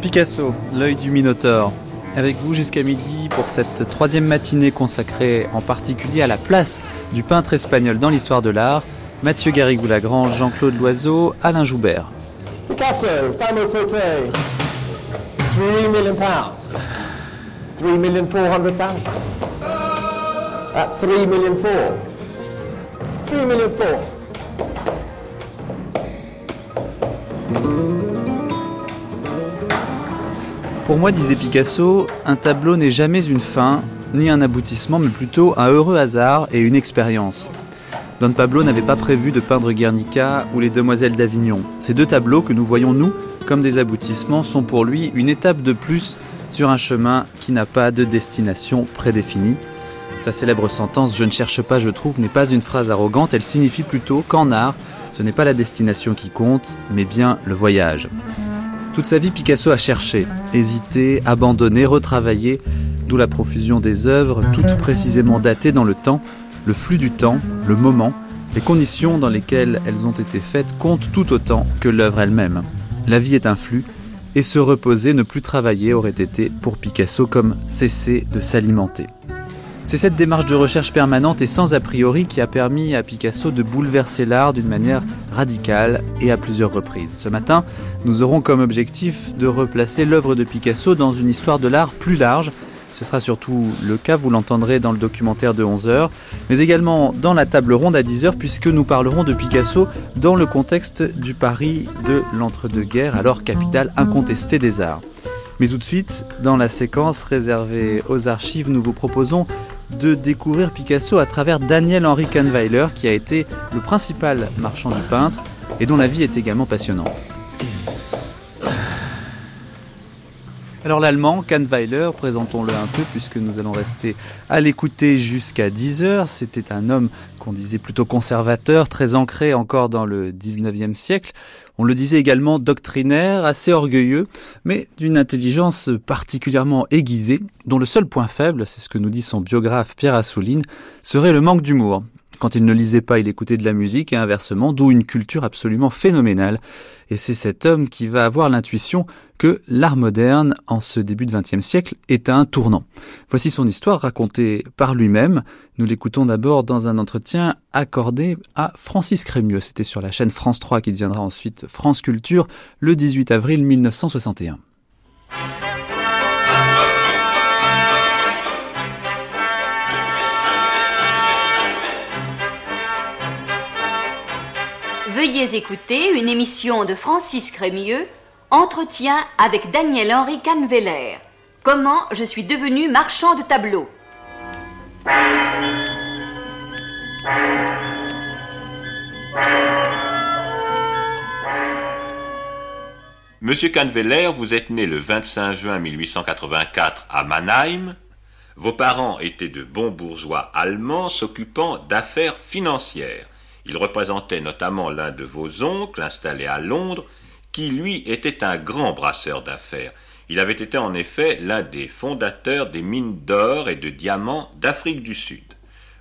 Picasso, l'œil du Minotaure. Avec vous jusqu'à midi pour cette troisième matinée consacrée en particulier à la place du peintre espagnol dans l'histoire de l'art, Mathieu Garrigou-Lagrange, Jean-Claude Loiseau, Alain Joubert. Picasso, fameux fauteuil, 3 million pounds. 3 million 400,000. At 3 million 4. 3 million 4. Pour moi, disait Picasso, un tableau n'est jamais une fin, ni un aboutissement, mais plutôt un heureux hasard et une expérience. Don Pablo n'avait pas prévu de peindre Guernica ou les Demoiselles d'Avignon. Ces deux tableaux que nous voyons, nous, comme des aboutissements, sont pour lui une étape de plus sur un chemin qui n'a pas de destination prédéfinie. Sa célèbre sentence Je ne cherche pas, je trouve n'est pas une phrase arrogante, elle signifie plutôt qu'en art, ce n'est pas la destination qui compte, mais bien le voyage. Toute sa vie, Picasso a cherché, hésité, abandonné, retravaillé, d'où la profusion des œuvres, toutes précisément datées dans le temps, le flux du temps, le moment, les conditions dans lesquelles elles ont été faites comptent tout autant que l'œuvre elle-même. La vie est un flux, et se reposer, ne plus travailler aurait été pour Picasso comme cesser de s'alimenter. C'est cette démarche de recherche permanente et sans a priori qui a permis à Picasso de bouleverser l'art d'une manière radicale et à plusieurs reprises. Ce matin, nous aurons comme objectif de replacer l'œuvre de Picasso dans une histoire de l'art plus large. Ce sera surtout le cas, vous l'entendrez dans le documentaire de 11h, mais également dans la table ronde à 10h, puisque nous parlerons de Picasso dans le contexte du Paris de l'entre-deux-guerres, alors capitale incontestée des arts. Mais tout de suite, dans la séquence réservée aux archives, nous vous proposons de découvrir Picasso à travers Daniel Henry Kahnweiler, qui a été le principal marchand du peintre et dont la vie est également passionnante. Alors l'allemand, Kahnweiler, présentons-le un peu puisque nous allons rester à l'écouter jusqu'à 10 heures. C'était un homme qu'on disait plutôt conservateur, très ancré encore dans le 19e siècle. On le disait également doctrinaire, assez orgueilleux, mais d'une intelligence particulièrement aiguisée, dont le seul point faible, c'est ce que nous dit son biographe Pierre Assouline, serait le manque d'humour. Quand il ne lisait pas, il écoutait de la musique et inversement, d'où une culture absolument phénoménale. Et c'est cet homme qui va avoir l'intuition que l'art moderne, en ce début de XXe siècle, est un tournant. Voici son histoire racontée par lui-même. Nous l'écoutons d'abord dans un entretien accordé à Francis Crémieux. C'était sur la chaîne France 3 qui deviendra ensuite France Culture le 18 avril 1961. Veuillez écouter une émission de Francis Crémieux, Entretien avec Daniel-Henri Canveller. Comment je suis devenu marchand de tableaux. Monsieur Canveller, vous êtes né le 25 juin 1884 à Mannheim. Vos parents étaient de bons bourgeois allemands s'occupant d'affaires financières. Il représentait notamment l'un de vos oncles installé à Londres, qui lui était un grand brasseur d'affaires. Il avait été en effet l'un des fondateurs des mines d'or et de diamants d'Afrique du Sud.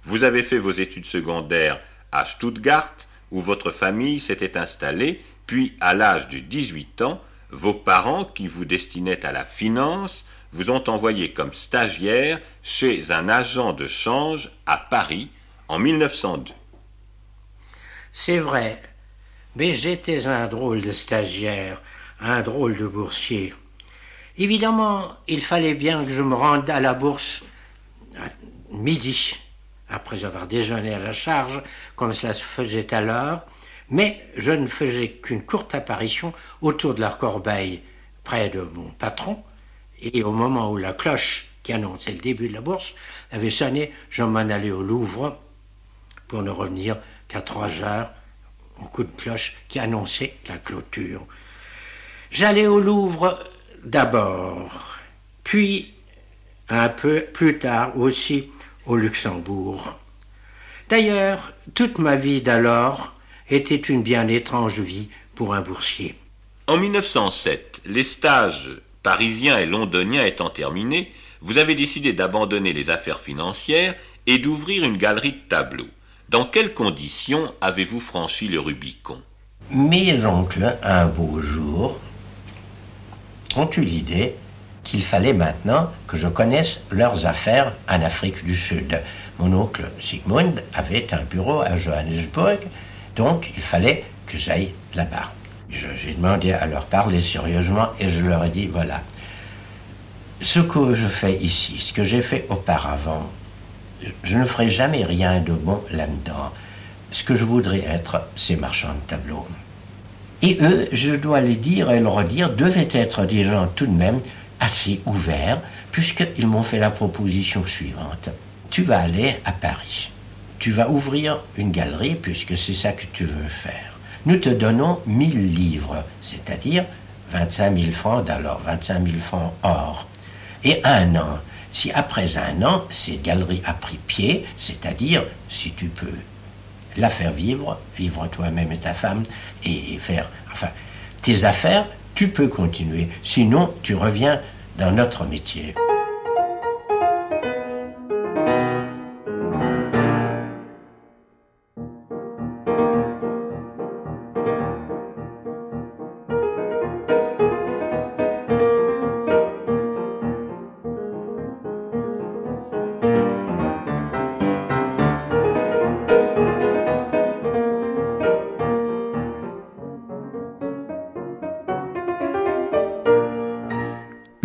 Vous avez fait vos études secondaires à Stuttgart, où votre famille s'était installée, puis à l'âge de 18 ans, vos parents, qui vous destinaient à la finance, vous ont envoyé comme stagiaire chez un agent de change à Paris en 1902. C'est vrai, mais j'étais un drôle de stagiaire, un drôle de boursier. Évidemment, il fallait bien que je me rende à la bourse à midi, après avoir déjeuné à la charge, comme cela se faisait alors, mais je ne faisais qu'une courte apparition autour de la corbeille, près de mon patron, et au moment où la cloche qui annonçait le début de la bourse avait sonné, je m'en allais au Louvre pour ne revenir qu'à trois heures au coup de cloche qui annonçait la clôture. J'allais au Louvre d'abord, puis un peu plus tard aussi au Luxembourg. D'ailleurs, toute ma vie d'alors était une bien étrange vie pour un boursier. En 1907, les stages parisiens et londoniens étant terminés, vous avez décidé d'abandonner les affaires financières et d'ouvrir une galerie de tableaux. Dans quelles conditions avez-vous franchi le Rubicon? Mes oncles, un beau jour, ont eu l'idée qu'il fallait maintenant que je connaisse leurs affaires en Afrique du Sud. Mon oncle Sigmund avait un bureau à Johannesburg, donc il fallait que j'aille là-bas. J'ai demandé à leur parler sérieusement et je leur ai dit, voilà, ce que je fais ici, ce que j'ai fait auparavant, je ne ferai jamais rien de bon là-dedans. Ce que je voudrais être, c'est marchand de tableaux. Et eux, je dois les dire et le redire, devaient être des gens tout de même assez ouverts, puisqu'ils m'ont fait la proposition suivante. Tu vas aller à Paris. Tu vas ouvrir une galerie, puisque c'est ça que tu veux faire. Nous te donnons 1000 livres, c'est-à-dire 25 000 francs d'alors, 25 000 francs or. Et un an. Si après un an, cette galerie a pris pied, c'est-à-dire si tu peux la faire vivre, vivre toi-même et ta femme, et faire, enfin, tes affaires, tu peux continuer. Sinon, tu reviens dans notre métier.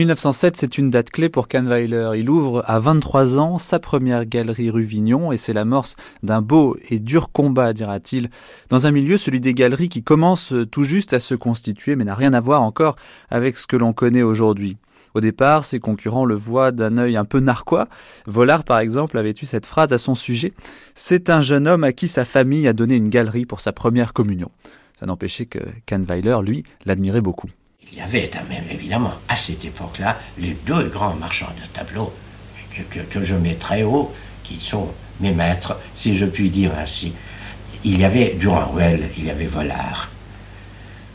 1907, c'est une date clé pour Kahnweiler. Il ouvre à 23 ans sa première galerie rue Vignon et c'est l'amorce d'un beau et dur combat, dira-t-il, dans un milieu, celui des galeries qui commence tout juste à se constituer mais n'a rien à voir encore avec ce que l'on connaît aujourd'hui. Au départ, ses concurrents le voient d'un œil un peu narquois. Vollard, par exemple, avait eu cette phrase à son sujet. C'est un jeune homme à qui sa famille a donné une galerie pour sa première communion. Ça n'empêchait que Kahnweiler, lui, l'admirait beaucoup. Il y avait même évidemment à cette époque-là les deux grands marchands de tableaux que, je mets très haut, qui sont mes maîtres, si je puis dire ainsi. Il y avait Durand-Ruel, il y avait Volard.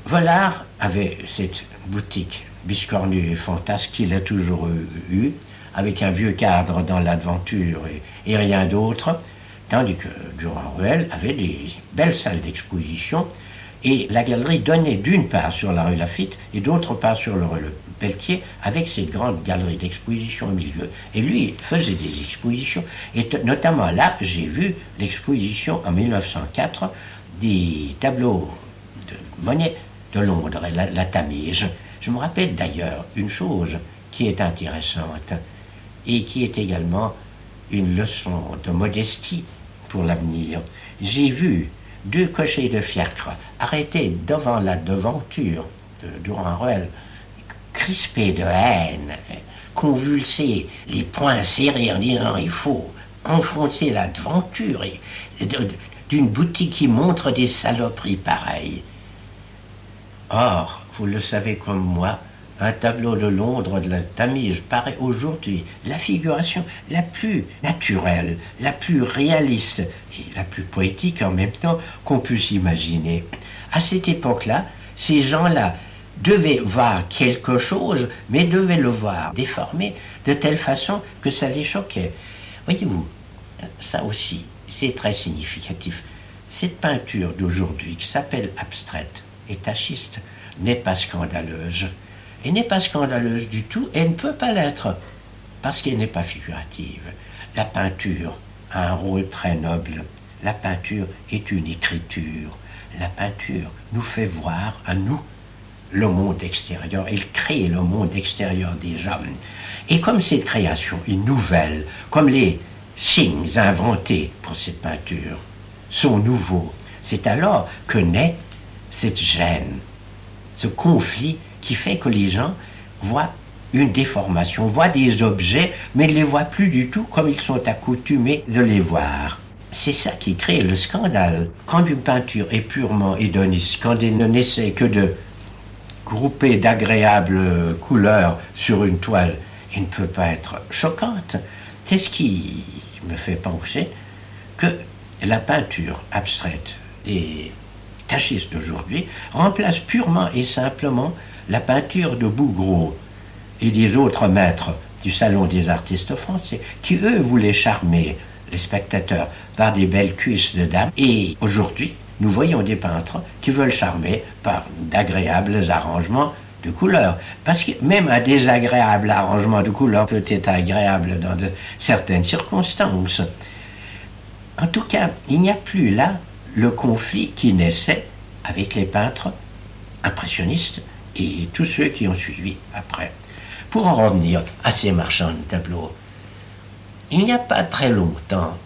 Volard avait cette boutique biscornue et fantasque qu'il a toujours eue, avec un vieux cadre dans l'aventure et, et, rien d'autre, tandis que Durand-Ruel avait des belles salles d'exposition et la galerie donnait d'une part sur la rue Lafitte et d'autre part sur le rue Pelletier, avec cette grande galerie d'exposition au milieu. Et lui faisait des expositions. Et notamment là, j'ai vu l'exposition en 1904 des tableaux de Monet de Londres, la, la Tamise. Je me rappelle d'ailleurs une chose qui est intéressante et qui est également une leçon de modestie pour l'avenir. J'ai vu deux cochers de fiacre arrêtés devant la devanture de Durand-Ruel, crispés de haine, convulsés, les poings serrés en disant il faut enfoncer la devanture d'une boutique qui montre des saloperies pareilles. Or, vous le savez comme moi, un tableau de Londres de la Tamise paraît aujourd'hui la figuration la plus naturelle, la plus réaliste et la plus poétique en même temps qu'on puisse imaginer. À cette époque-là, ces gens-là devaient voir quelque chose, mais devaient le voir déformé de telle façon que ça les choquait. Voyez-vous, ça aussi, c'est très significatif. Cette peinture d'aujourd'hui, qui s'appelle abstraite et tachiste, n'est pas scandaleuse elle n'est pas scandaleuse du tout, elle ne peut pas l'être, parce qu'elle n'est pas figurative. La peinture a un rôle très noble. La peinture est une écriture. La peinture nous fait voir à nous le monde extérieur. Elle crée le monde extérieur des hommes. Et comme cette création est nouvelle, comme les signes inventés pour cette peinture sont nouveaux, c'est alors que naît cette gêne, ce conflit qui fait que les gens voient une déformation, voient des objets, mais ne les voient plus du tout comme ils sont accoutumés de les voir. C'est ça qui crée le scandale. Quand une peinture est purement hédoniste, quand elle ne n'essaie que de grouper d'agréables couleurs sur une toile, elle ne peut pas être choquante. C'est ce qui me fait penser que la peinture abstraite des tachistes d'aujourd'hui remplace purement et simplement la peinture de Bougreau et des autres maîtres du Salon des artistes français, qui eux voulaient charmer les spectateurs par des belles cuisses de dames. Et aujourd'hui, nous voyons des peintres qui veulent charmer par d'agréables arrangements de couleurs. Parce que même un désagréable arrangement de couleurs peut être agréable dans de certaines circonstances. En tout cas, il n'y a plus là le conflit qui naissait avec les peintres impressionnistes et tous ceux qui ont suivi après. Pour en revenir à ces marchands de tableaux, il n'y a pas très longtemps,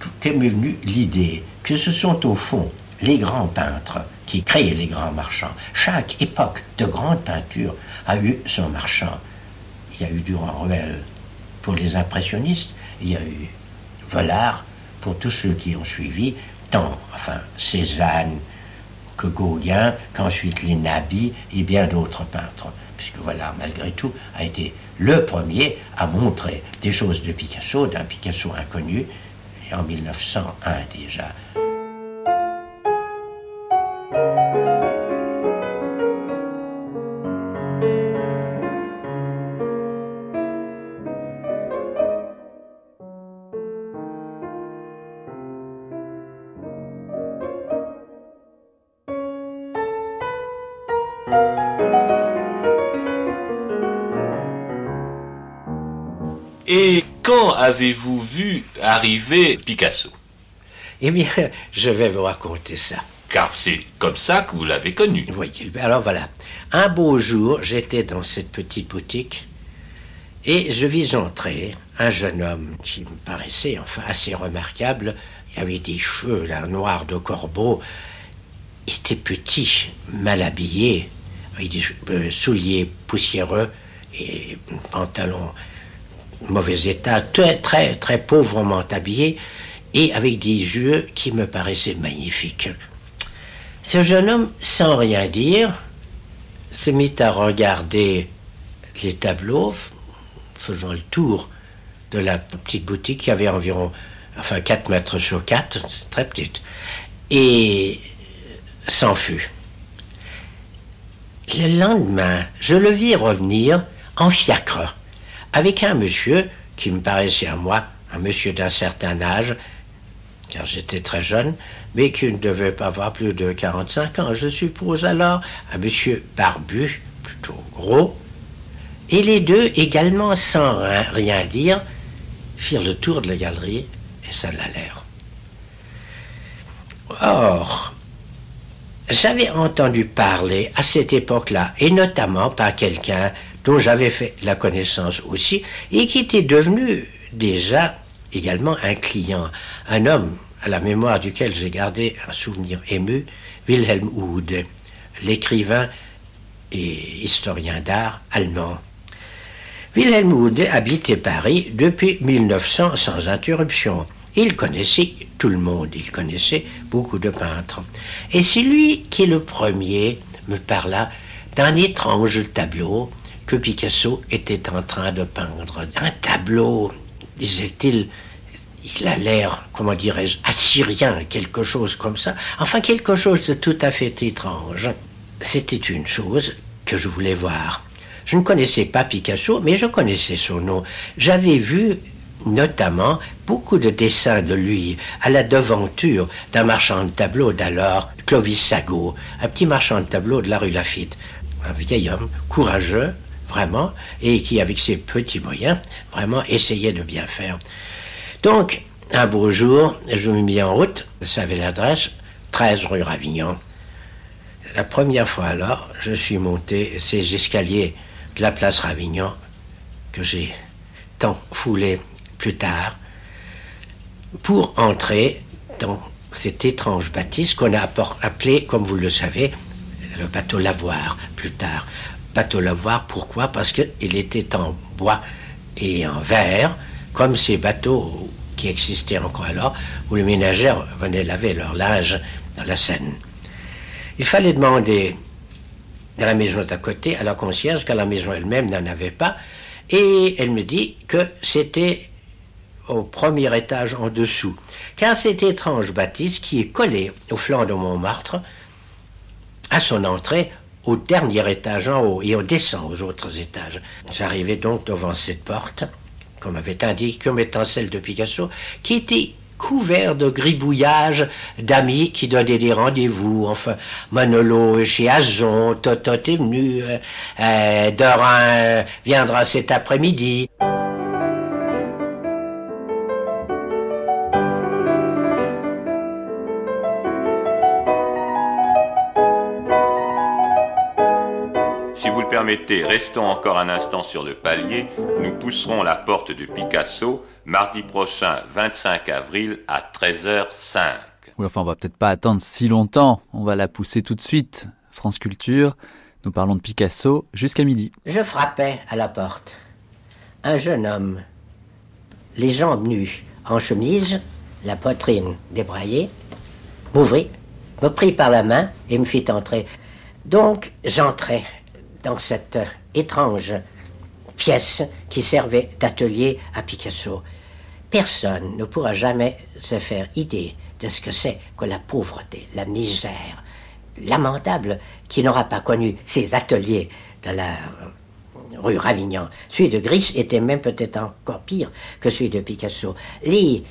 tout est venu l'idée que ce sont au fond les grands peintres qui créent les grands marchands. Chaque époque de grande peinture a eu son marchand. Il y a eu Durand-Ruel pour les impressionnistes, il y a eu Volard pour tous ceux qui ont suivi, tant, enfin, Cézanne que Gauguin, qu'ensuite les Nabis et bien d'autres peintres. Puisque voilà, malgré tout, a été le premier à montrer des choses de Picasso, d'un Picasso inconnu, en 1901 déjà. Avez-vous vu arriver Picasso? Eh bien, je vais vous raconter ça. Car c'est comme ça que vous l'avez connu. Voyez, alors voilà. Un beau jour, j'étais dans cette petite boutique et je vis entrer un jeune homme qui me paraissait enfin assez remarquable. Il avait des cheveux là, noirs de corbeau. Il était petit, mal habillé, avec des euh, souliers poussiéreux et pantalon mauvais état, très, très, très pauvrement habillé et avec des yeux qui me paraissaient magnifiques. Ce jeune homme, sans rien dire, se mit à regarder les tableaux, faisant le tour de la petite boutique qui avait environ, enfin 4 mètres sur 4, très petite, et s'en fut. Le lendemain, je le vis revenir en fiacre avec un monsieur qui me paraissait à moi un monsieur d'un certain âge, car j'étais très jeune, mais qui ne devait pas avoir plus de 45 ans, je suppose alors, un monsieur barbu, plutôt gros, et les deux, également sans rien dire, firent le tour de la galerie et s'en allèrent. Or, j'avais entendu parler à cette époque-là, et notamment par quelqu'un dont j'avais fait la connaissance aussi, et qui était devenu déjà également un client, un homme à la mémoire duquel j'ai gardé un souvenir ému, Wilhelm Hude, l'écrivain et historien d'art allemand. Wilhelm Hude habitait Paris depuis 1900 sans interruption. Il connaissait tout le monde, il connaissait beaucoup de peintres. Et c'est lui qui, le premier, me parla d'un étrange tableau que Picasso était en train de peindre. Un tableau, disait-il, il a l'air, comment dirais-je, assyrien, quelque chose comme ça. Enfin, quelque chose de tout à fait étrange. C'était une chose que je voulais voir. Je ne connaissais pas Picasso, mais je connaissais son nom. J'avais vu notamment beaucoup de dessins de lui à la devanture d'un marchand de tableaux d'alors, Clovis Sago, un petit marchand de tableaux de la rue Lafitte. Un vieil homme, courageux, vraiment, et qui, avec ses petits moyens, vraiment essayait de bien faire. Donc, un beau jour, je me mis en route, je savais l'adresse, 13 rue Ravignon. La première fois alors, je suis monté ces escaliers de la place Ravignon que j'ai tant foulé plus tard pour entrer dans cet étrange bâtisse qu'on a appelé, comme vous le savez, le bateau Lavoir plus tard Pourquoi? Parce qu'il était en bois et en verre, comme ces bateaux qui existaient encore alors, où les ménagères venaient laver leur linge dans la Seine. Il fallait demander dans la maison d'à côté à la concierge, car la maison elle-même n'en avait pas, et elle me dit que c'était au premier étage en dessous, car cette étrange bâtisse qui est collée au flanc de Montmartre, à son entrée, au dernier étage en haut et on descend aux autres étages. J'arrivais donc devant cette porte, comme avait indiqué comme étant celle de Picasso, qui était couvert de gribouillages d'amis qui donnaient des rendez-vous. Enfin, Manolo chez Azon, Toto est venu, euh, euh, Dorin viendra cet après-midi. Permettez, restons encore un instant sur le palier. Nous pousserons la porte de Picasso mardi prochain, 25 avril, à 13h05. Oui, enfin, on va peut-être pas attendre si longtemps. On va la pousser tout de suite. France Culture, nous parlons de Picasso jusqu'à midi. Je frappais à la porte. Un jeune homme, les jambes nues, en chemise, la poitrine débraillée, m'ouvrit, me prit par la main et me fit entrer. Donc j'entrai dans cette étrange pièce qui servait d'atelier à Picasso. Personne ne pourra jamais se faire idée de ce que c'est que la pauvreté, la misère lamentable qui n'aura pas connu ces ateliers de la rue Ravignan. Celui de Gris était même peut-être encore pire que celui de Picasso. Les,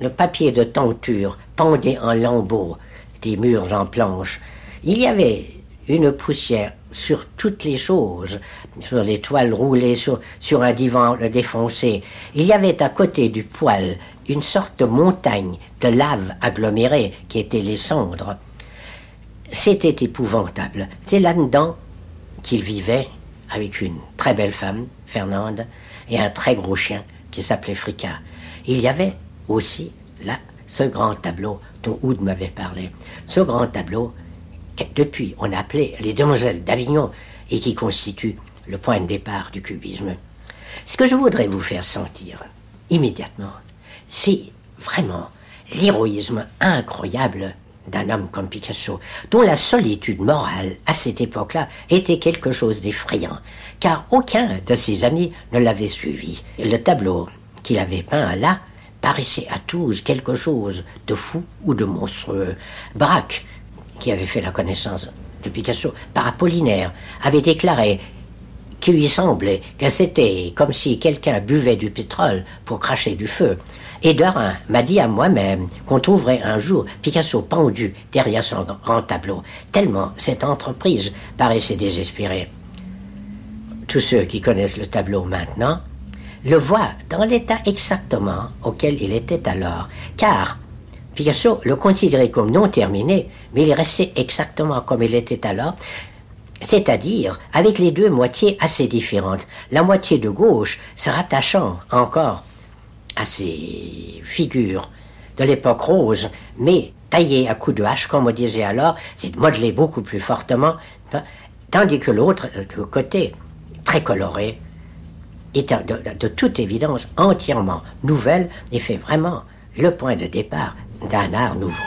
le papier de tenture pendait en lambeaux des murs en planche. Il y avait une poussière sur toutes les choses, sur les toiles roulées, sur, sur un divan défoncé. Il y avait à côté du poêle une sorte de montagne de lave agglomérée qui était les cendres. C'était épouvantable. C'est là-dedans qu'il vivait avec une très belle femme, Fernande, et un très gros chien qui s'appelait Fricas. Il y avait aussi là ce grand tableau dont Oud m'avait parlé. Ce grand tableau depuis on appelait les demoiselles d'Avignon et qui constitue le point de départ du cubisme. Ce que je voudrais vous faire sentir immédiatement, c'est vraiment l'héroïsme incroyable d'un homme comme Picasso, dont la solitude morale, à cette époque-là, était quelque chose d'effrayant, car aucun de ses amis ne l'avait suivi. Le tableau qu'il avait peint là paraissait à tous quelque chose de fou ou de monstrueux. Braque qui avait fait la connaissance de Picasso par Apollinaire, avait déclaré qu'il lui semblait que c'était comme si quelqu'un buvait du pétrole pour cracher du feu. Et Derain m'a dit à moi-même qu'on trouverait un jour Picasso pendu derrière son grand tableau, tellement cette entreprise paraissait désespérée. Tous ceux qui connaissent le tableau maintenant le voient dans l'état exactement auquel il était alors, car Picasso le considérait comme non terminé, mais il restait exactement comme il était alors, c'est-à-dire avec les deux moitiés assez différentes. La moitié de gauche se rattachant encore à ces figures de l'époque rose, mais taillées à coups de hache, comme on disait alors, c'est modelé beaucoup plus fortement, hein, tandis que l'autre côté, très coloré, est de toute évidence entièrement nouvelle et fait vraiment le point de départ d'un art nouveau.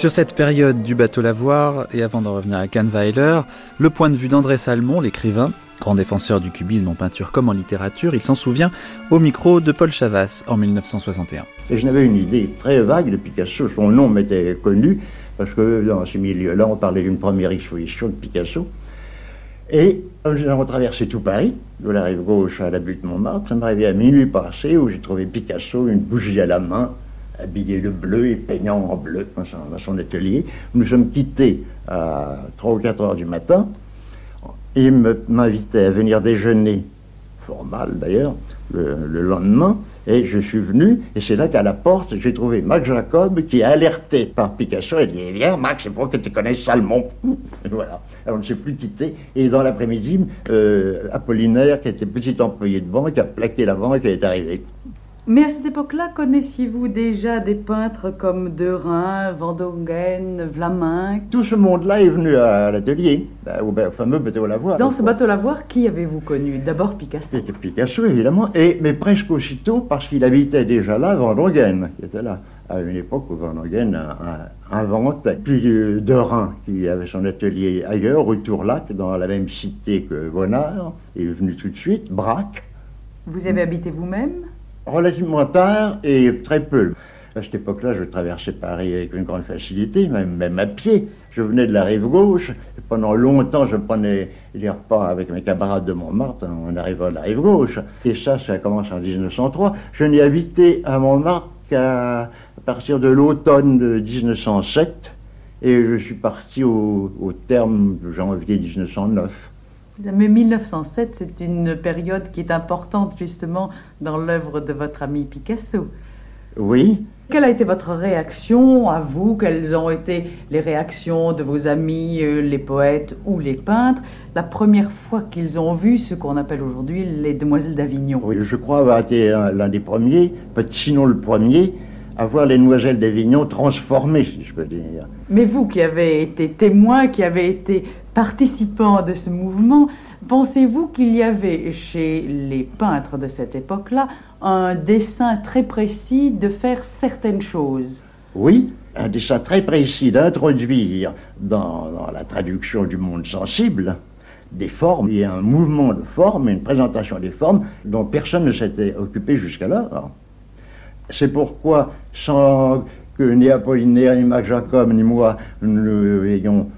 Sur cette période du bateau lavoir, et avant de revenir à Kahnweiler, le point de vue d'André Salmon, l'écrivain, grand défenseur du cubisme en peinture comme en littérature, il s'en souvient au micro de Paul Chavas en 1961. Et je n'avais une idée très vague de Picasso. Son nom m'était connu, parce que dans ce milieu-là, on parlait d'une première exposition de Picasso. Et nous avons tout Paris, de la rive gauche à la butte Montmartre. Ça m'arrivait à minuit passé, où j'ai trouvé Picasso, une bougie à la main, habillé de bleu et peignant en bleu dans son, atelier. Nous sommes quittés à 3 ou 4 heures du matin. Il m'invitait à venir déjeuner, formal d'ailleurs, le, lendemain. Et je suis venu, et c'est là qu'à la porte, j'ai trouvé Max Jacob qui est alerté par Picasso et dit Viens, Max, c'est pour que tu connaisses Salmon. voilà. Alors on ne s'est plus quitté. Et dans l'après-midi, euh, Apollinaire, qui était petit employé de banque, a plaqué la banque et est arrivé. Mais à cette époque-là, connaissiez-vous déjà des peintres comme Derain, Van Dongen, Vlaminck? Tout ce monde-là est venu à l'atelier, bah, au, fameux bateau Lavoir. Dans ce bateau Lavoir, qui avez-vous connu? D'abord Picasso. C'était Picasso, évidemment, et, mais presque aussitôt, parce qu'il habitait déjà là, Van Dongen, qui était là, à une époque où Van Dongen inventait. Puis euh, Derain, qui avait son atelier ailleurs, au Tourlac, dans la même cité que Bonnard, est venu tout de suite, Braque. Vous avez habité vous-même? Relativement tard et très peu. À cette époque-là, je traversais Paris avec une grande facilité, même, même à pied. Je venais de la rive gauche. Et pendant longtemps, je prenais les repas avec mes camarades de Montmartre en arrivant de la rive gauche. Et ça, ça commence en 1903. Je n'ai habité à Montmartre qu'à partir de l'automne de 1907. Et je suis parti au, au terme de janvier 1909. Mais 1907, c'est une période qui est importante justement dans l'œuvre de votre ami Picasso. Oui. Quelle a été votre réaction à vous? Quelles ont été les réactions de vos amis, euh, les poètes ou les peintres, la première fois qu'ils ont vu ce qu'on appelle aujourd'hui les Demoiselles d'Avignon Oui, je crois avoir été l'un des premiers, sinon le premier, à voir les Demoiselles d'Avignon transformées, si je peux dire. Mais vous qui avez été témoin, qui avez été participant de ce mouvement, pensez-vous qu'il y avait chez les peintres de cette époque-là un dessin très précis de faire certaines choses? Oui, un dessin très précis d'introduire dans, la traduction du monde sensible des formes. Il y a un mouvement de formes, une présentation des formes dont personne ne s'était occupé jusqu'alors. C'est pourquoi, sans que ni Apollinaire, ni Marc Jacob, ni moi, nous ayons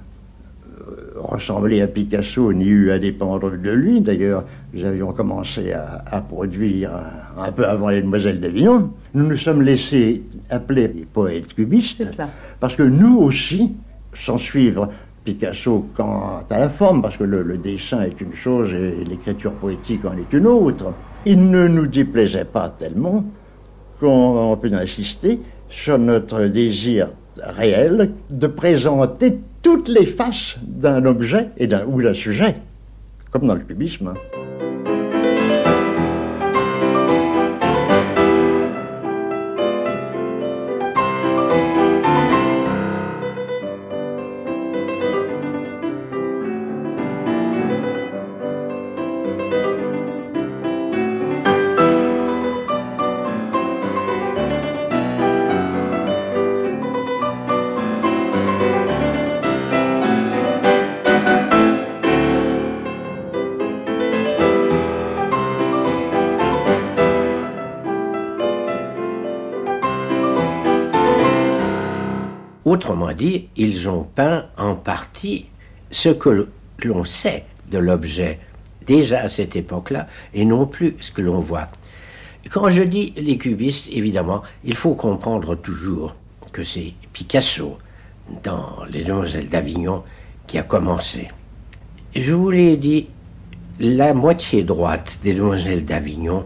ressemblé à Picasso ni eu à dépendre de lui. D'ailleurs, nous avions commencé à, produire un, peu avant les Demoiselles d'Avignon. Nous nous sommes laissés appeler les poètes cubistes parce que nous aussi, sans suivre Picasso quant à la forme, parce que le, dessin est une chose et l'écriture poétique en est une autre, il ne nous déplaisait pas tellement qu'on peut insister sur notre désir réel de présenter toutes les faces d'un objet et d'un, ou d'un sujet, comme dans le cubisme. Ont peint en partie ce que l'on sait de l'objet déjà à cette époque-là et non plus ce que l'on voit. Quand je dis les cubistes, évidemment, il faut comprendre toujours que c'est Picasso dans Les Demoiselles d'Avignon qui a commencé. Je vous l'ai dit, la moitié droite des Demoiselles d'Avignon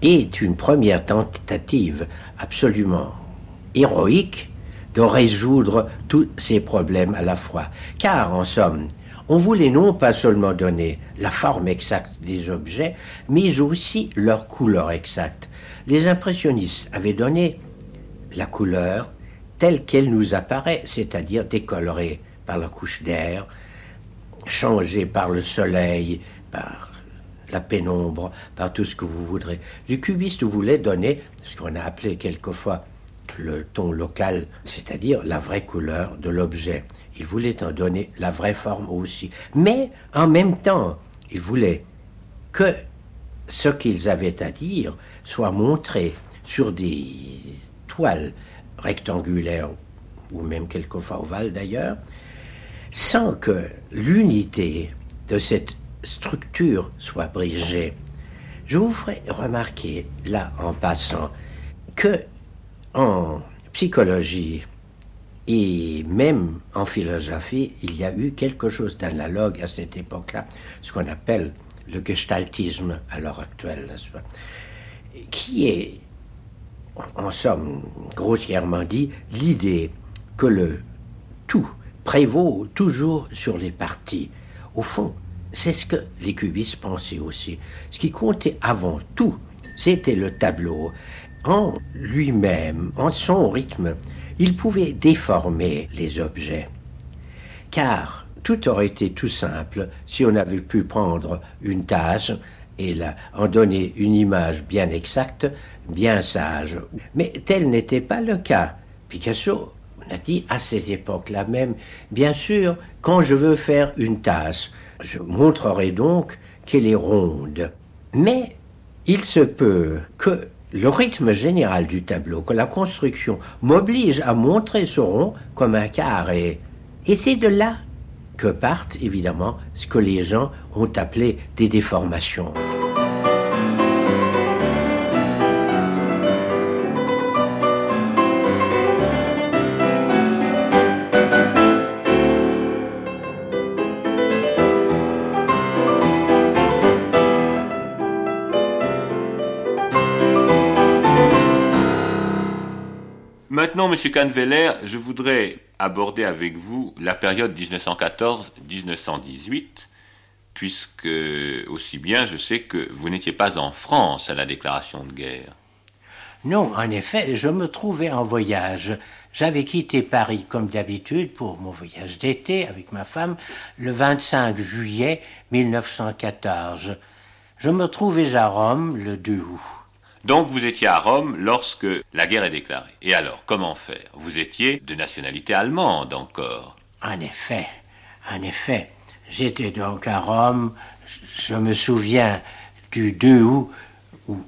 est une première tentative absolument héroïque de résoudre tous ces problèmes à la fois. Car, en somme, on voulait non pas seulement donner la forme exacte des objets, mais aussi leur couleur exacte. Les impressionnistes avaient donné la couleur telle qu'elle nous apparaît, c'est-à-dire décolorée par la couche d'air, changée par le soleil, par la pénombre, par tout ce que vous voudrez. Le cubiste voulait donner ce qu'on a appelé quelquefois le ton local, c'est-à-dire la vraie couleur de l'objet. Il voulait en donner la vraie forme aussi. Mais en même temps, il voulait que ce qu'ils avaient à dire soit montré sur des toiles rectangulaires ou même quelquefois ovales d'ailleurs, sans que l'unité de cette structure soit brisée. Je vous ferai remarquer, là en passant, que en psychologie et même en philosophie, il y a eu quelque chose d'analogue à cette époque-là, ce qu'on appelle le gestaltisme à l'heure actuelle, Qui est, en somme, grossièrement dit, l'idée que le tout prévaut toujours sur les parties. Au fond, c'est ce que les cubistes pensaient aussi. Ce qui comptait avant tout, c'était le tableau. En lui-même, en son rythme, il pouvait déformer les objets. Car tout aurait été tout simple si on avait pu prendre une tâche et la, en donner une image bien exacte, bien sage. Mais tel n'était pas le cas. Picasso on a dit à cette époque-là même, bien sûr, quand je veux faire une tasse, je montrerai donc qu'elle est ronde. Mais il se peut que le rythme général du tableau, que la construction m'oblige à montrer ce rond comme un carré. Et c'est de là que partent évidemment ce que les gens ont appelé des déformations. Monsieur Canveller, je voudrais aborder avec vous la période 1914-1918, puisque aussi bien je sais que vous n'étiez pas en France à la déclaration de guerre. Non, en effet, je me trouvais en voyage. J'avais quitté Paris comme d'habitude pour mon voyage d'été avec ma femme le 25 juillet 1914. Je me trouvais à Rome le 2 août. Donc vous étiez à Rome lorsque la guerre est déclarée. Et alors, comment faire? Vous étiez de nationalité allemande encore. En effet, en effet. J'étais donc à Rome. Je me souviens du 2 août où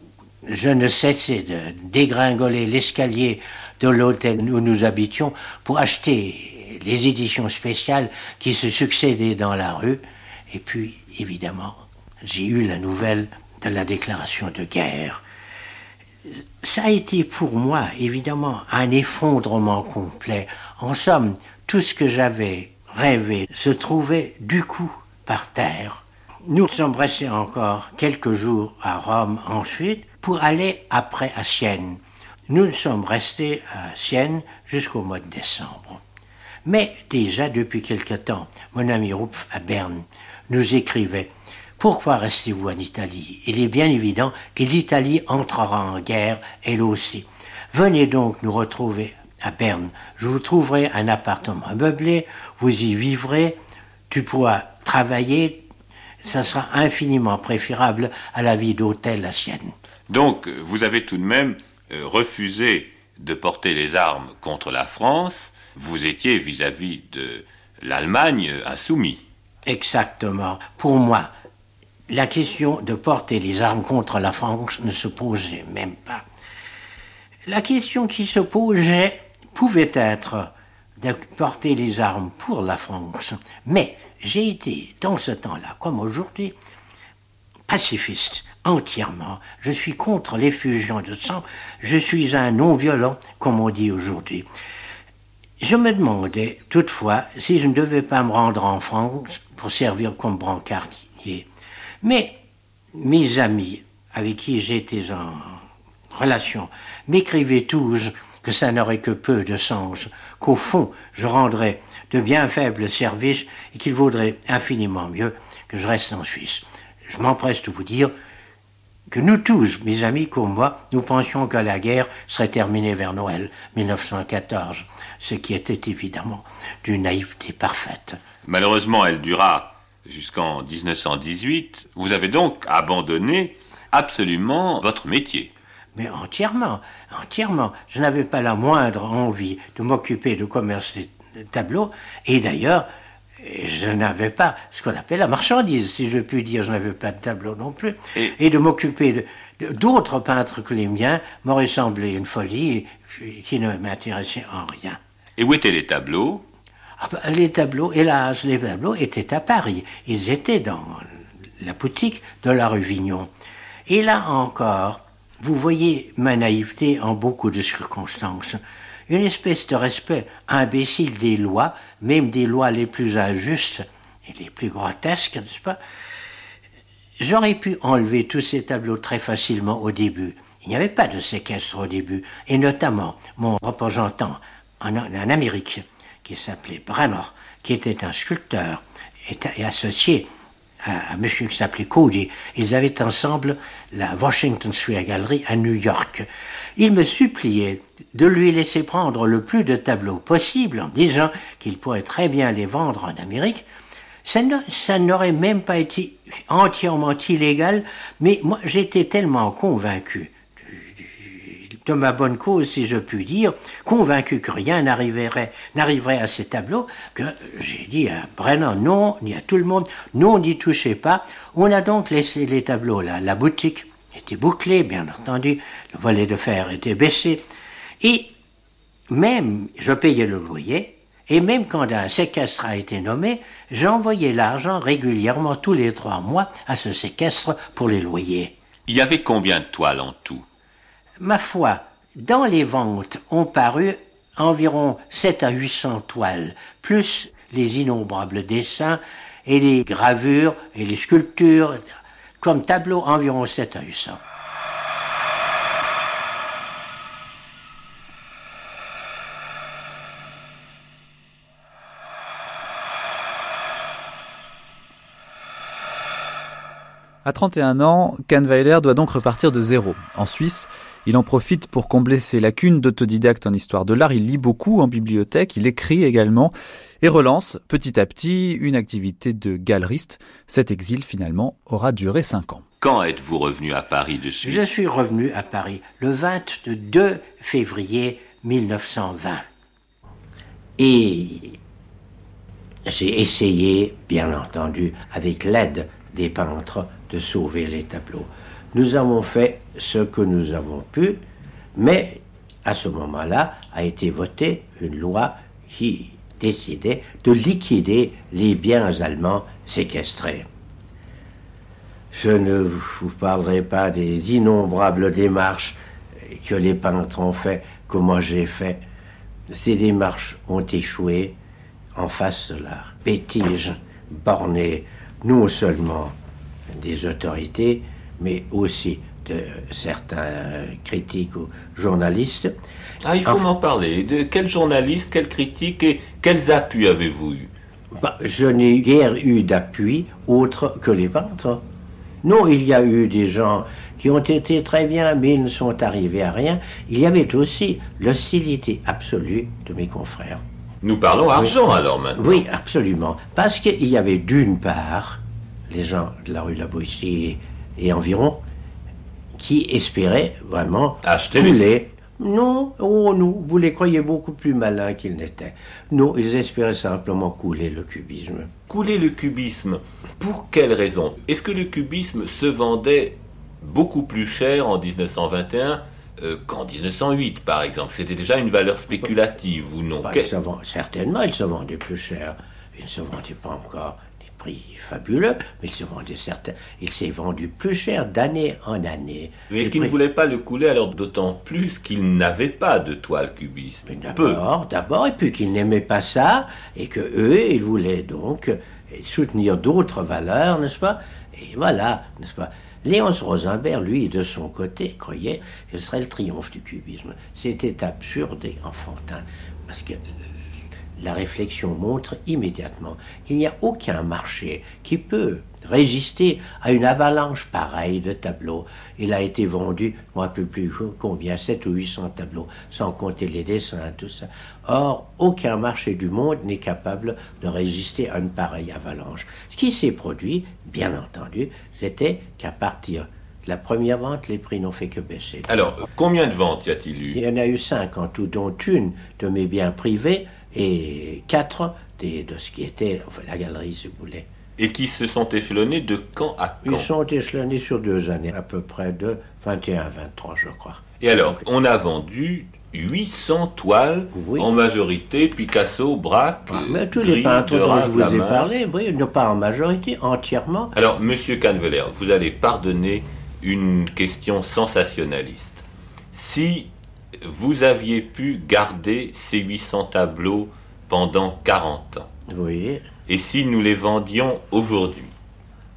je ne cessais de dégringoler l'escalier de l'hôtel où nous habitions pour acheter les éditions spéciales qui se succédaient dans la rue. Et puis, évidemment, j'ai eu la nouvelle de la déclaration de guerre ça a été pour moi, évidemment, un effondrement complet. En somme, tout ce que j'avais rêvé se trouvait du coup par terre. Nous sommes restés encore quelques jours à Rome ensuite pour aller après à Sienne. Nous sommes restés à Sienne jusqu'au mois de décembre. Mais déjà depuis quelque temps, mon ami Rupf à Berne nous écrivait pourquoi restez-vous en Italie? Il est bien évident que l'Italie entrera en guerre, elle aussi. Venez donc nous retrouver à Berne. Je vous trouverai un appartement meublé, vous y vivrez, tu pourras travailler, ça sera infiniment préférable à la vie d'hôtel à Sienne. Donc, vous avez tout de même euh, refusé de porter les armes contre la France, vous étiez vis-à-vis de l'Allemagne insoumis. Exactement. Pour moi, la question de porter les armes contre la France ne se posait même pas. La question qui se posait pouvait être de porter les armes pour la France. Mais j'ai été, dans ce temps-là, comme aujourd'hui, pacifiste, entièrement. Je suis contre l'effusion de sang. Je suis un non-violent, comme on dit aujourd'hui. Je me demandais, toutefois, si je ne devais pas me rendre en France pour servir comme brancardier. Mais mes amis avec qui j'étais en relation m'écrivaient tous que ça n'aurait que peu de sens, qu'au fond je rendrais de bien faibles services et qu'il vaudrait infiniment mieux que je reste en Suisse. Je m'empresse de vous dire que nous tous, mes amis comme moi, nous pensions que la guerre serait terminée vers Noël 1914, ce qui était évidemment d'une naïveté parfaite. Malheureusement, elle dura jusqu'en 1918, vous avez donc abandonné absolument votre métier. Mais entièrement, entièrement. Je n'avais pas la moindre envie de m'occuper de commerce de tableaux. Et d'ailleurs, je n'avais pas ce qu'on appelle la marchandise, si je puis dire. Je n'avais pas de tableau non plus. Et, de m'occuper d'autres peintres que les miens m'aurait semblé une folie qui ne m'intéressait en rien. Et où étaient les tableaux? Les tableaux, hélas, les tableaux étaient à Paris. Ils étaient dans la boutique de la rue Vignon. Et là encore, vous voyez ma naïveté en beaucoup de circonstances. Une espèce de respect imbécile des lois, même des lois les plus injustes et les plus grotesques, n'est-ce pas? J'aurais pu enlever tous ces tableaux très facilement au début. Il n'y avait pas de séquestre au début, et notamment mon représentant en, en Amérique qui s'appelait Branner, qui était un sculpteur et associé un monsieur qui s'appelait Cody. Ils avaient ensemble la Washington Square Gallery à New York. Il me suppliait de lui laisser prendre le plus de tableaux possible en disant qu'il pourrait très bien les vendre en Amérique. Ça n'aurait même pas été entièrement illégal, mais moi j'étais tellement convaincu de ma bonne cause, si je puis dire, convaincu que rien n'arriverait, n'arriverait à ces tableaux, que j'ai dit à Brennan non, ni à tout le monde, non, n'y touchez pas. On a donc laissé les tableaux là. La boutique était bouclée, bien entendu, le volet de fer était baissé, et même, je payais le loyer, et même quand un séquestre a été nommé, j'envoyais l'argent régulièrement tous les trois mois à ce séquestre pour les loyers. Il y avait combien de toiles en tout? Ma foi, dans les ventes ont paru environ 7 à 800 toiles, plus les innombrables dessins et les gravures et les sculptures, comme tableau environ 7 à 800. À 31 ans, Kahnweiler doit donc repartir de zéro. En Suisse, il en profite pour combler ses lacunes d'autodidacte en histoire de l'art. Il lit beaucoup en bibliothèque, il écrit également et relance petit à petit une activité de galeriste. Cet exil finalement aura duré 5 ans. Quand êtes-vous revenu à Paris de Suisse? Je suis revenu à Paris le 22 février 1920. Et j'ai essayé, bien entendu, avec l'aide des peintres, de sauver les tableaux. Nous avons fait ce que nous avons pu, mais à ce moment-là a été votée une loi qui décidait de liquider les biens allemands séquestrés. Je ne vous parlerai pas des innombrables démarches que les peintres ont fait, que moi j'ai fait. Ces démarches ont échoué en face de la bêtise bornée non seulement des autorités, mais aussi de certains critiques ou journalistes. Ah, il faut m'en parler. De quels journalistes, quels critiques et quels appuis avez-vous eu bah, Je n'ai guère eu d'appui autre que les peintres. Non, il y a eu des gens qui ont été très bien, mais ils ne sont arrivés à rien. Il y avait aussi l'hostilité absolue de mes confrères. Nous parlons argent alors maintenant. Oui, absolument. Parce qu'il y avait d'une part les gens de la rue La Boétie et, environ, qui espéraient vraiment acheter les... Non, oh non, vous les croyez beaucoup plus malins qu'ils n'étaient. Non, ils espéraient simplement couler le cubisme. Couler le cubisme Pour quelle raison? Est-ce que le cubisme se vendait beaucoup plus cher en 1921 euh, qu'en 1908, par exemple? C'était déjà une valeur spéculative ou non? Bah, Certainement, il se vendait plus cher. Il ne se vendait pas encore fabuleux, mais il se vendait certains, il s'est vendu plus cher d'année en année. Mais est-ce qu'il ne voulait pas le couler alors d'autant plus qu'il n'avait pas de toile cubiste? D'abord, d'abord, et puis qu'il n'aimait pas ça, et que eux, ils voulaient donc soutenir d'autres valeurs, n'est-ce pas? Et voilà, n'est-ce pas? Léonce Rosenberg, lui, de son côté, croyait que ce serait le triomphe du cubisme. C'était absurde et enfantin, parce que la réflexion montre immédiatement qu'il n'y a aucun marché qui peut résister à une avalanche pareille de tableaux. Il a été vendu, moi, plus plus combien, 7 ou 800 tableaux, sans compter les dessins, tout ça. Or, aucun marché du monde n'est capable de résister à une pareille avalanche. Ce qui s'est produit, bien entendu, c'était qu'à partir de la première vente, les prix n'ont fait que baisser. Alors, combien de ventes y a-t-il eu? Il y en a eu cinq en tout, dont une de mes biens privés, et quatre de ce qui était la galerie, si vous voulez. Et qui se sont échelonnés de quand à quand Ils sont échelonnés sur deux années, à peu près de 21 à 23, je crois. Et alors, on a vendu 800 toiles, en majorité Picasso, Braque, ah, mais tous les peintres dont je vous ai parlé, oui, ne pas en majorité, entièrement. Alors, Monsieur Canveler, vous allez pardonner une question sensationnaliste. Si vous aviez pu garder ces 800 tableaux pendant 40 ans. Oui. Et si nous les vendions aujourd'hui,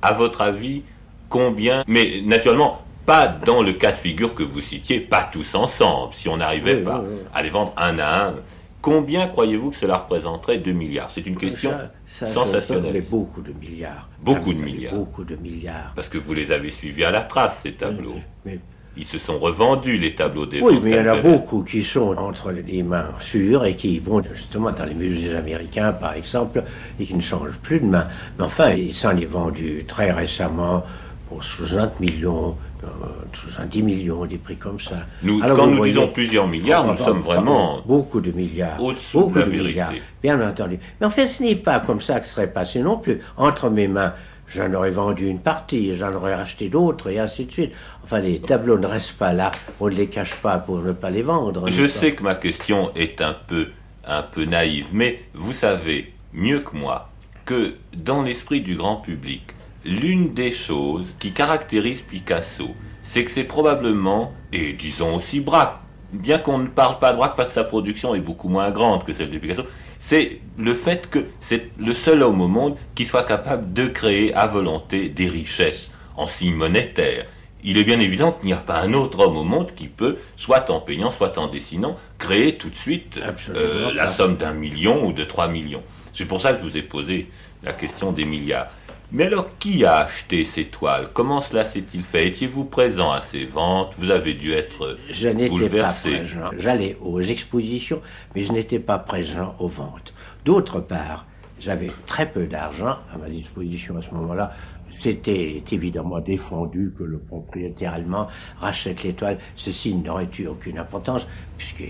à votre avis, combien Mais naturellement, pas dans le cas de figure que vous citiez, pas tous ensemble, si on n'arrivait pas à les vendre un à un. Combien croyez-vous que cela représenterait 2 milliards? C'est une question Ça- ça, sensationnelle. Mais beaucoup de milliards. Beaucoup Ah, de milliards. Beaucoup de milliards. Parce que vous les avez suivis à la trace, ces tableaux. Mais- Ils se sont revendus, les tableaux des oui, mais il y en a beaucoup qui sont entre les mains sûres et qui vont justement dans les musées américains, par exemple, et qui ne changent plus de main. Mais enfin, il s'en est vendu très récemment pour 60 millions, euh, 70 millions, des prix comme ça. Nous, Alors, quand nous voyez- disons plusieurs milliards, nous sommes vraiment Beaucoup de milliards. au-dessous beaucoup de la de vérité. milliards, bien entendu. Mais en fait, ce n'est pas comme ça que ce serait passé non plus. Entre mes mains, j'en aurais vendu une partie, j'en aurais racheté d'autres, et ainsi de suite. Enfin, les tableaux ne restent pas là, on ne les cache pas pour ne pas les vendre. Je sais que ma question est un peu, un peu naïve, mais vous savez mieux que moi que dans l'esprit du grand public, l'une des choses qui caractérise Picasso, c'est que c'est probablement, et disons aussi Braque, bien qu'on ne parle pas de Braque parce que sa production est beaucoup moins grande que celle de Picasso, c'est le fait que c'est le seul homme au monde qui soit capable de créer à volonté des richesses en signes monétaires. Il est bien évident qu'il n'y a pas un autre homme au monde qui peut, soit en peignant, soit en dessinant, créer tout de suite euh, la somme d'un million ou de trois millions. C'est pour ça que je vous ai posé la question des milliards. Mais alors, qui a acheté ces toiles? Comment cela s'est-il fait? Étiez-vous présent à ces ventes? Vous avez dû être Je n'étais pas bouleversé. présent. J'allais aux expositions, mais je n'étais pas présent aux ventes. D'autre part, j'avais très peu d'argent à ma disposition à ce moment-là. C'était évidemment défendu que le propriétaire allemand rachète les toiles. Ceci n'aurait eu aucune importance, puisque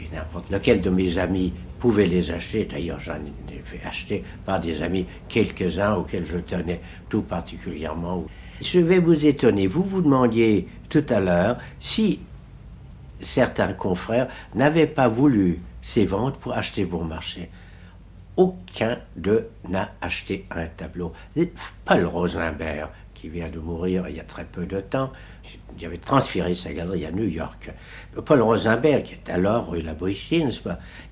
lequel de mes amis pouvait les acheter. D'ailleurs, j'en ai fait acheter par des amis, quelques-uns auxquels je tenais tout particulièrement. Je vais vous étonner. Vous vous demandiez tout à l'heure si certains confrères n'avaient pas voulu ces ventes pour acheter bon marché. Aucun d'eux n'a acheté un tableau. Paul Rosenberg, qui vient de mourir il y a très peu de temps, il avait transféré sa galerie à New York. Paul Rosenberg, qui est alors rue La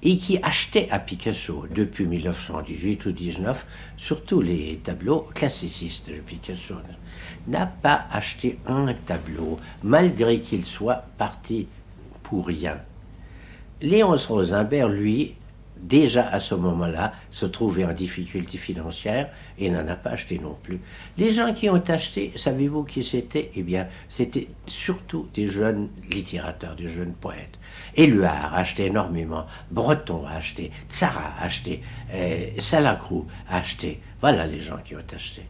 et qui achetait à Picasso depuis 1918 ou 19, surtout les tableaux classicistes de Picasso, n'a pas acheté un tableau, malgré qu'il soit parti pour rien. Léonce Rosenberg, lui, déjà à ce moment-là, se trouvait en difficulté financière et n'en a pas acheté non plus. Les gens qui ont acheté, savez-vous qui c'était? Eh bien, c'était surtout des jeunes littérateurs, des jeunes poètes. Éluard a acheté énormément, Breton a acheté, Tsara a acheté, euh, Salacrou a acheté. Voilà les gens qui ont acheté.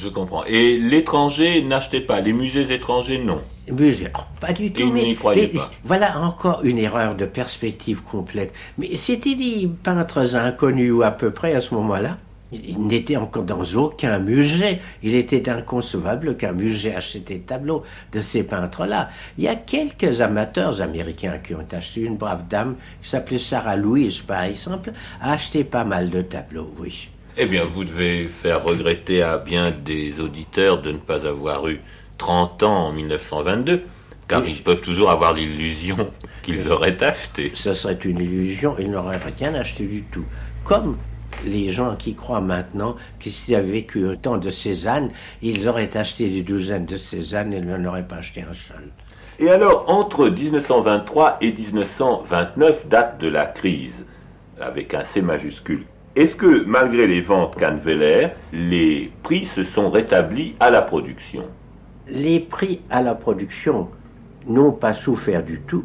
Je comprends. Et l'étranger n'achetait pas, les musées étrangers non. Musée, oh, pas du tout. Il mais, mais pas. Voilà encore une erreur de perspective complète. Mais c'était des peintres inconnus ou à peu près à ce moment-là. Il n'était encore dans aucun musée. Il était inconcevable qu'un musée achète des tableaux de ces peintres-là. Il y a quelques amateurs américains qui ont acheté une brave dame qui s'appelait Sarah Louise, par exemple, a acheté pas mal de tableaux, oui. Eh bien, vous devez faire regretter à bien des auditeurs de ne pas avoir eu 30 ans en 1922, car Oui. ils peuvent toujours avoir l'illusion qu'ils auraient acheté. ce serait une illusion, ils n'auraient rien acheté du tout. Comme les gens qui croient maintenant que s'ils avaient vécu au temps de Cézanne, ils auraient acheté des douzaines de Cézanne et n'en auraient pas acheté un seul. Et alors, entre 1923 et 1929, date de la crise, avec un C majuscule, est-ce que, malgré les ventes Canveller, les prix se sont rétablis à la production? Les prix à la production n'ont pas souffert du tout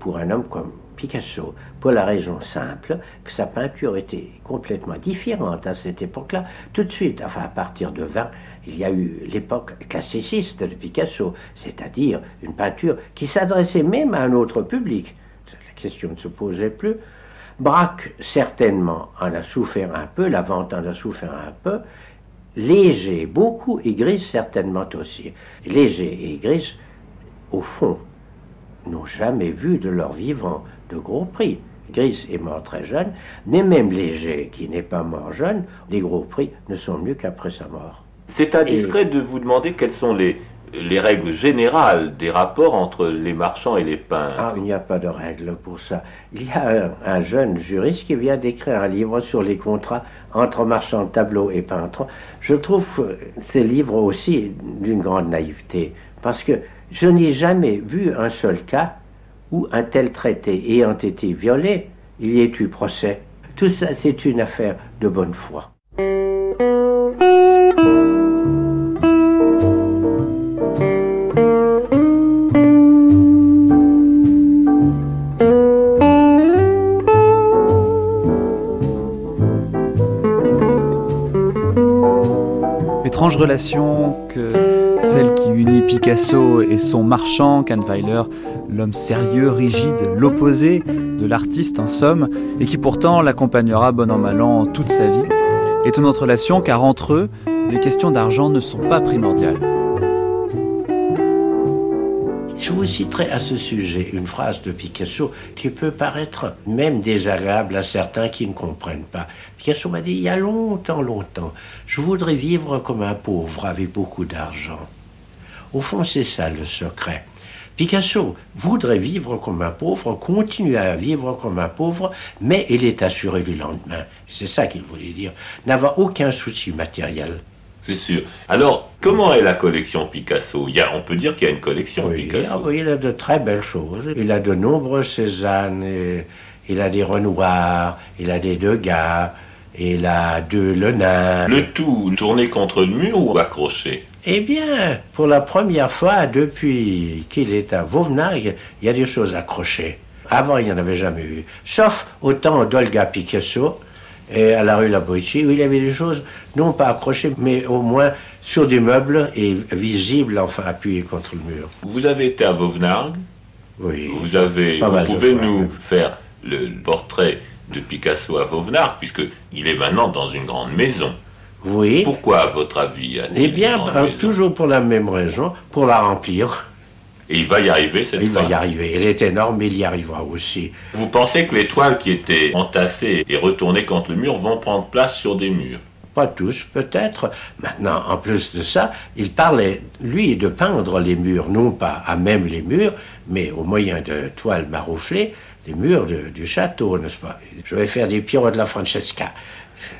pour un homme comme Picasso, pour la raison simple que sa peinture était complètement différente à cette époque-là. Tout de suite, enfin à partir de 20, il y a eu l'époque classiciste de Picasso, c'est-à-dire une peinture qui s'adressait même à un autre public. La question ne se posait plus. Braque, certainement, en a souffert un peu, la vente en a souffert un peu. Léger, beaucoup, et Gris, certainement aussi. Léger et Gris, au fond, n'ont jamais vu de leur vivant de gros prix. Gris est mort très jeune, mais même Léger, qui n'est pas mort jeune, les gros prix ne sont venus qu'après sa mort. C'est indiscret de vous demander quelles sont les, les règles générales des rapports entre les marchands et les peintres. Ah, il n'y a pas de règle pour ça. Il y a un, un jeune juriste qui vient d'écrire un livre sur les contrats entre marchands de tableaux et peintres. Je trouve ces livres aussi d'une grande naïveté, parce que je n'ai jamais vu un seul cas où un tel traité ayant été violé il y ait eu procès. Tout ça, c'est une affaire de bonne foi. Étrange relation que celle qui unit Picasso et son marchand, Kahnweiler, l'homme sérieux, rigide, l'opposé de l'artiste en somme, et qui pourtant l'accompagnera bon an mal an toute sa vie. Étonnante relation car entre eux, les questions d'argent ne sont pas primordiales. Je vous citerai à ce sujet une phrase de Picasso qui peut paraître même désagréable à certains qui ne comprennent pas. Picasso m'a dit il y a longtemps, longtemps, je voudrais vivre comme un pauvre avec beaucoup d'argent. Au fond, c'est ça le secret. Picasso voudrait vivre comme un pauvre, continuer à vivre comme un pauvre, mais il est assuré du lendemain. C'est ça qu'il voulait dire. N'avoir aucun souci matériel. C'est sûr. Alors, comment est la collection Picasso? Il y a, On peut dire qu'il y a une collection Oui, Picasso. ah oui, il a de très belles choses. Il a de nombreux Cézanne, et il a des Renoirs, il a des Degas, il a deux Lenin. Le tout tourné contre le mur ou accroché? Eh bien, pour la première fois depuis qu'il est à Vauvenargues, il y a des choses accrochées. Avant, il n'y en avait jamais eu. Sauf au temps d'Olga Picasso, et à la rue La Boétie, où il y avait des choses non pas accrochées, mais au moins sur des meubles et visibles, enfin appuyées contre le mur. Vous avez été à Vauvenargues. Oui. Vous, avez, vous pouvez fois, nous faire le portrait de Picasso à Vauvenargues, puisqu'il est maintenant dans une grande maison. Oui. Pourquoi, à votre avis Eh bien, euh, toujours pour la même raison, pour la remplir. Et il va y arriver cette Il fois. va y arriver. Elle est énorme, mais il y arrivera aussi. Vous pensez que les toiles qui étaient entassées et retournées contre le mur vont prendre place sur des murs? Pas tous, peut-être. Maintenant, en plus de ça, il parlait, lui, de peindre les murs, non pas à même les murs, mais au moyen de toiles marouflées, les murs de- du château, n'est-ce pas? Je vais faire des Piero de la Francesca.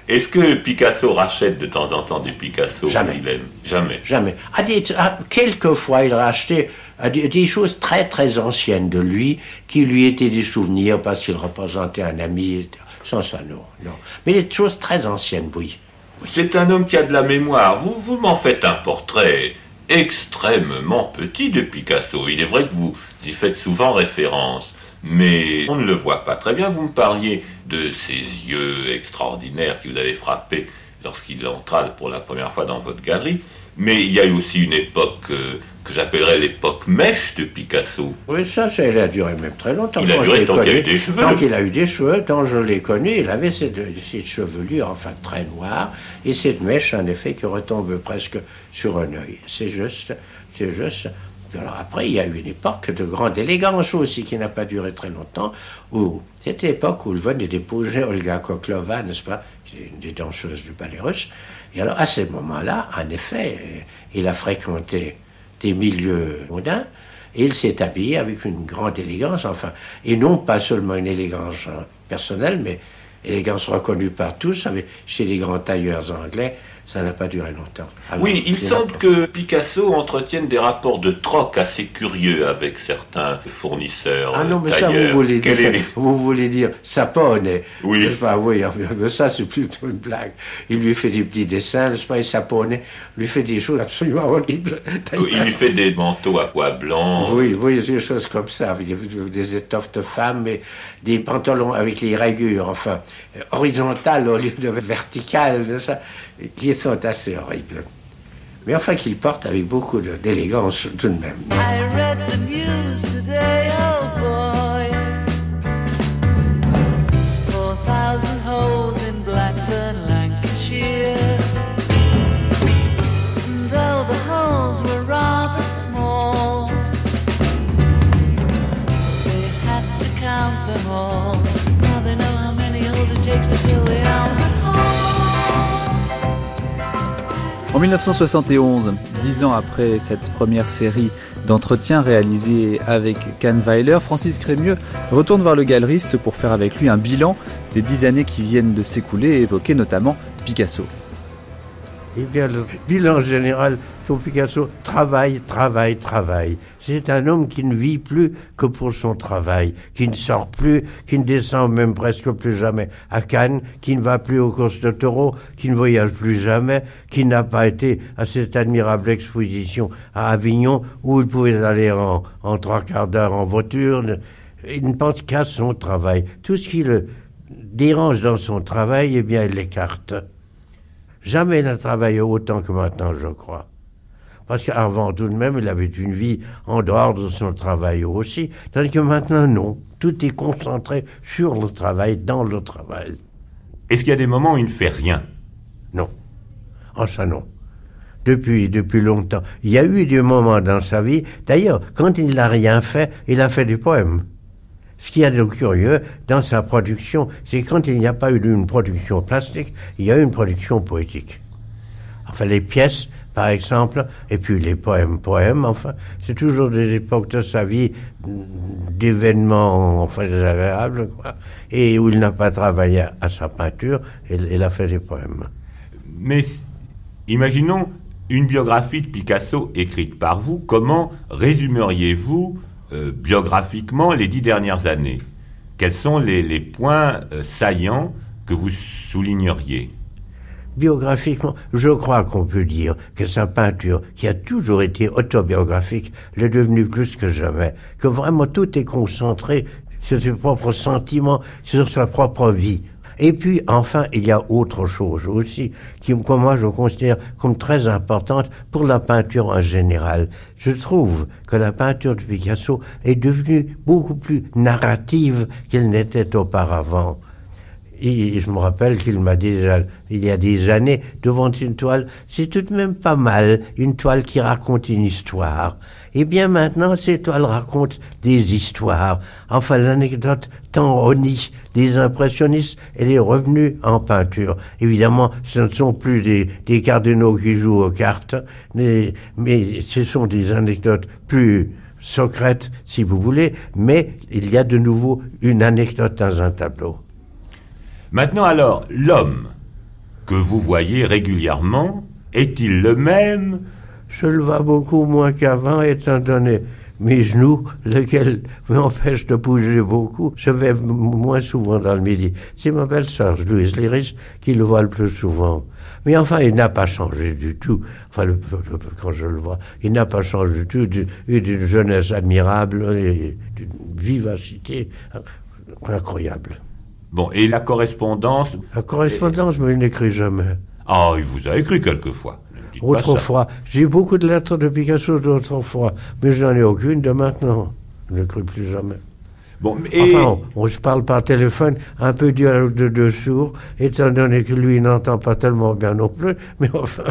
Est-ce que Picasso rachète de temps en temps des Picasso Jamais. qu'il aime? Jamais. Jamais. À des, à- quelquefois, il rachetait à des, des choses très très anciennes de lui, qui lui étaient des souvenirs parce qu'il représentait un ami. Sans ça, non, non. Mais des choses très anciennes, oui. C'est un homme qui a de la mémoire. Vous, vous m'en faites un portrait extrêmement petit de Picasso. Il est vrai que vous y faites souvent référence, mais on ne le voit pas très bien. Vous me parliez de ses yeux extraordinaires qui vous avaient frappé lorsqu'il entra pour la première fois dans votre galerie. Mais il y a eu aussi une époque euh, que j'appellerais l'époque mèche de Picasso. Oui, ça, ça il a duré même très longtemps. Il a duré tant qu'il a eu des cheveux. Tant qu'il a eu des cheveux, tant je l'ai connu, il avait cette, cette chevelure, enfin très noire, et cette mèche, en effet, qui retombe presque sur un œil. C'est juste, c'est juste. Alors après, il y a eu une époque de grande élégance aussi, qui n'a pas duré très longtemps, où c'était l'époque où il venait d'épouser Olga Koklova, n'est-ce pas, une des danseuses du ballet russe. Et alors, à ce moment-là, en effet, il a fréquenté des milieux mondains, et il s'est habillé avec une grande élégance, enfin, et non pas seulement une élégance euh, personnelle, mais élégance reconnue par tous, avec, chez les grands tailleurs anglais, ça n'a pas duré longtemps. Alors, Oui, il semble que Picasso entretienne des rapports de troc assez curieux avec certains fournisseurs. Ah non, mais ça, vous voulez, dire, est- vous voulez dire sapone. Oui. N'est-ce pas? Oui, mais ça, c'est plutôt une blague. Il lui fait des petits dessins, n'est-ce pas, et sapone, lui fait des choses absolument horribles. Il lui fait des manteaux à pois blancs. Oui, oui, des choses comme ça, des, étoffes de femmes et des pantalons avec les rayures, enfin, euh, horizontales au lieu de verticales, ça, qui sont assez horribles. Mais enfin, qu'il porte avec beaucoup d'élégance tout de même. En 1971, dix ans après cette première série d'entretiens réalisés avec Kahnweiler, Francis Crémieux retourne voir le galeriste pour faire avec lui un bilan des dix années qui viennent de s'écouler et évoquer notamment Picasso. Eh bien, le bilan général sur Picasso, travail, travail, travail. C'est un homme qui ne vit plus que pour son travail, qui ne sort plus, qui ne descend même presque plus jamais à Cannes, qui ne va plus aux courses de taureaux, qui ne voyage plus jamais, qui n'a pas été à cette admirable exposition à Avignon où il pouvait aller en, en trois quarts d'heure en voiture. Il ne pense qu'à son travail. Tout ce qui le dérange dans son travail, eh bien, il l'écarte. Jamais il n'a travaillé autant que maintenant, je crois. Parce qu'avant, tout de même, il avait une vie en dehors de son travail aussi. Tandis que maintenant, non. Tout est concentré sur le travail, dans le travail. Est-ce qu'il y a des moments où il ne fait rien? Non. Oh, ça non. Depuis, depuis longtemps. Il y a eu des moments dans sa vie. D'ailleurs, quand il n'a rien fait, il a fait des poèmes. Ce qu'il y a de curieux dans sa production, c'est quand il n'y a pas eu une production plastique, il y a eu une production poétique. Enfin, les pièces, par exemple, et puis les poèmes, poèmes, enfin, c'est toujours des époques de sa vie d'événements, enfin, désagréables, quoi, et où il n'a pas travaillé à sa peinture, il a fait des poèmes. Mais imaginons une biographie de Picasso écrite par vous. Comment résumeriez-vous euh, biographiquement les dix dernières années. Quels sont les, points euh, saillants que vous souligneriez? Biographiquement, je crois qu'on peut dire que sa peinture, qui a toujours été autobiographique, l'est devenue plus que jamais, que vraiment tout est concentré sur ses propres sentiments, sur sa propre vie. Et puis, enfin, il y a autre chose aussi, qui, que moi, je considère comme très importante pour la peinture en général. Je trouve que la peinture de Picasso est devenue beaucoup plus narrative qu'elle n'était auparavant. Et je me rappelle qu'il m'a dit déjà, il y a des années, devant une toile, c'est tout de même pas mal, une toile qui raconte une histoire. Eh bien maintenant, ces toiles racontent des histoires. Enfin, l'anecdote tant honnie des impressionnistes, elle est revenue en peinture. Évidemment, ce ne sont plus des, cardinaux qui jouent aux cartes, mais ce sont des anecdotes plus secrètes, si vous voulez, mais il y a de nouveau une anecdote dans un tableau. Maintenant alors, l'homme que vous voyez régulièrement, est-il le même? Je le vois beaucoup moins qu'avant, étant donné mes genoux, lesquels m'empêchent de bouger beaucoup. Je vais moins souvent dans le midi. C'est ma belle-sœur, Louise Léris, qui le voit le plus souvent. Mais enfin, il n'a pas changé du tout. Enfin, quand je le vois, il n'a pas changé du tout. Et d'une jeunesse admirable d'une vivacité incroyable. Bon, et la correspondance La correspondance, mais il n'écrit jamais. Ah, il vous a écrit quelquefois. Autrefois, j'ai beaucoup de lettres de Picasso d'autrefois, mais je n'en ai aucune de maintenant. Je n'écris plus jamais. Bon, et Enfin, on, on se parle par téléphone, un peu dialogue de deux sourds, étant donné que lui n'entend pas tellement bien non plus, mais enfin,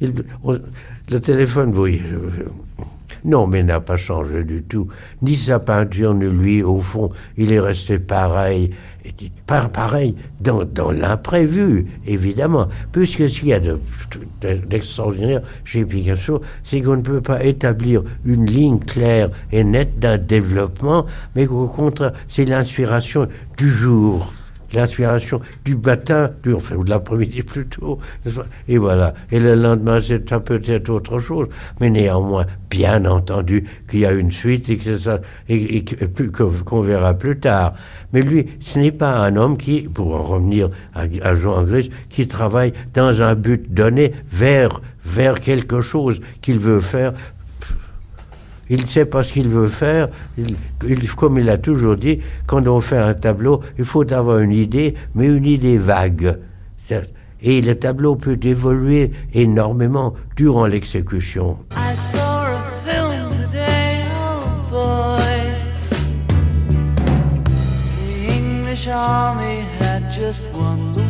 il- on- le téléphone, oui. je- non, mais n'a pas changé du tout. Ni sa peinture, ni lui, au fond, il est resté pareil. Pareil dans, dans l'imprévu, évidemment. Puisque ce qu'il y a de- de- d'extraordinaire chez Picasso, c'est qu'on ne peut pas établir une ligne claire et nette d'un développement, mais qu'au contraire, c'est l'inspiration du jour l'inspiration du matin, du, enfin, ou de l'après-midi plutôt. Et voilà. Et le lendemain, c'est peut-être autre chose. Mais néanmoins, bien entendu qu'il y a une suite et que ça, et, et qu'on verra plus tard. Mais lui, ce n'est pas un homme qui, pour en revenir à, à Jean Gris, qui travaille dans un but donné vers, vers quelque chose qu'il veut faire il sait pas ce qu'il veut faire. Comme il a toujours dit, quand on fait un tableau, il faut avoir une idée, mais une idée vague. Et le tableau peut évoluer énormément durant l'exécution.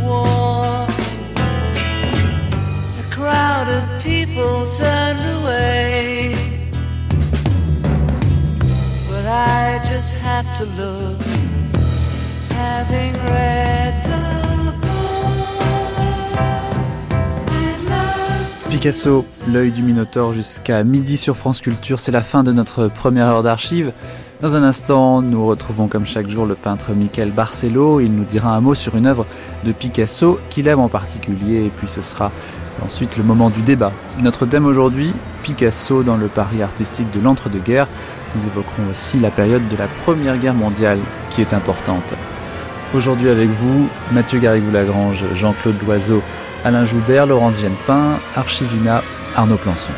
Oh. A crowd of people turned away. Picasso, l'œil du Minotaure jusqu'à midi sur France Culture, c'est la fin de notre première heure d'archives. Dans un instant, nous retrouvons comme chaque jour le peintre Michael Barcelo. Il nous dira un mot sur une œuvre de Picasso qu'il aime en particulier et puis ce sera ensuite le moment du débat. Notre thème aujourd'hui, Picasso dans le Paris artistique de l'entre-deux-guerres. Nous évoquerons aussi la période de la Première Guerre mondiale qui est importante. Aujourd'hui avec vous, Mathieu Garrigou-Lagrange, Jean-Claude Loiseau, Alain Joubert, Laurence Genepin, Archivina, Arnaud Plançon.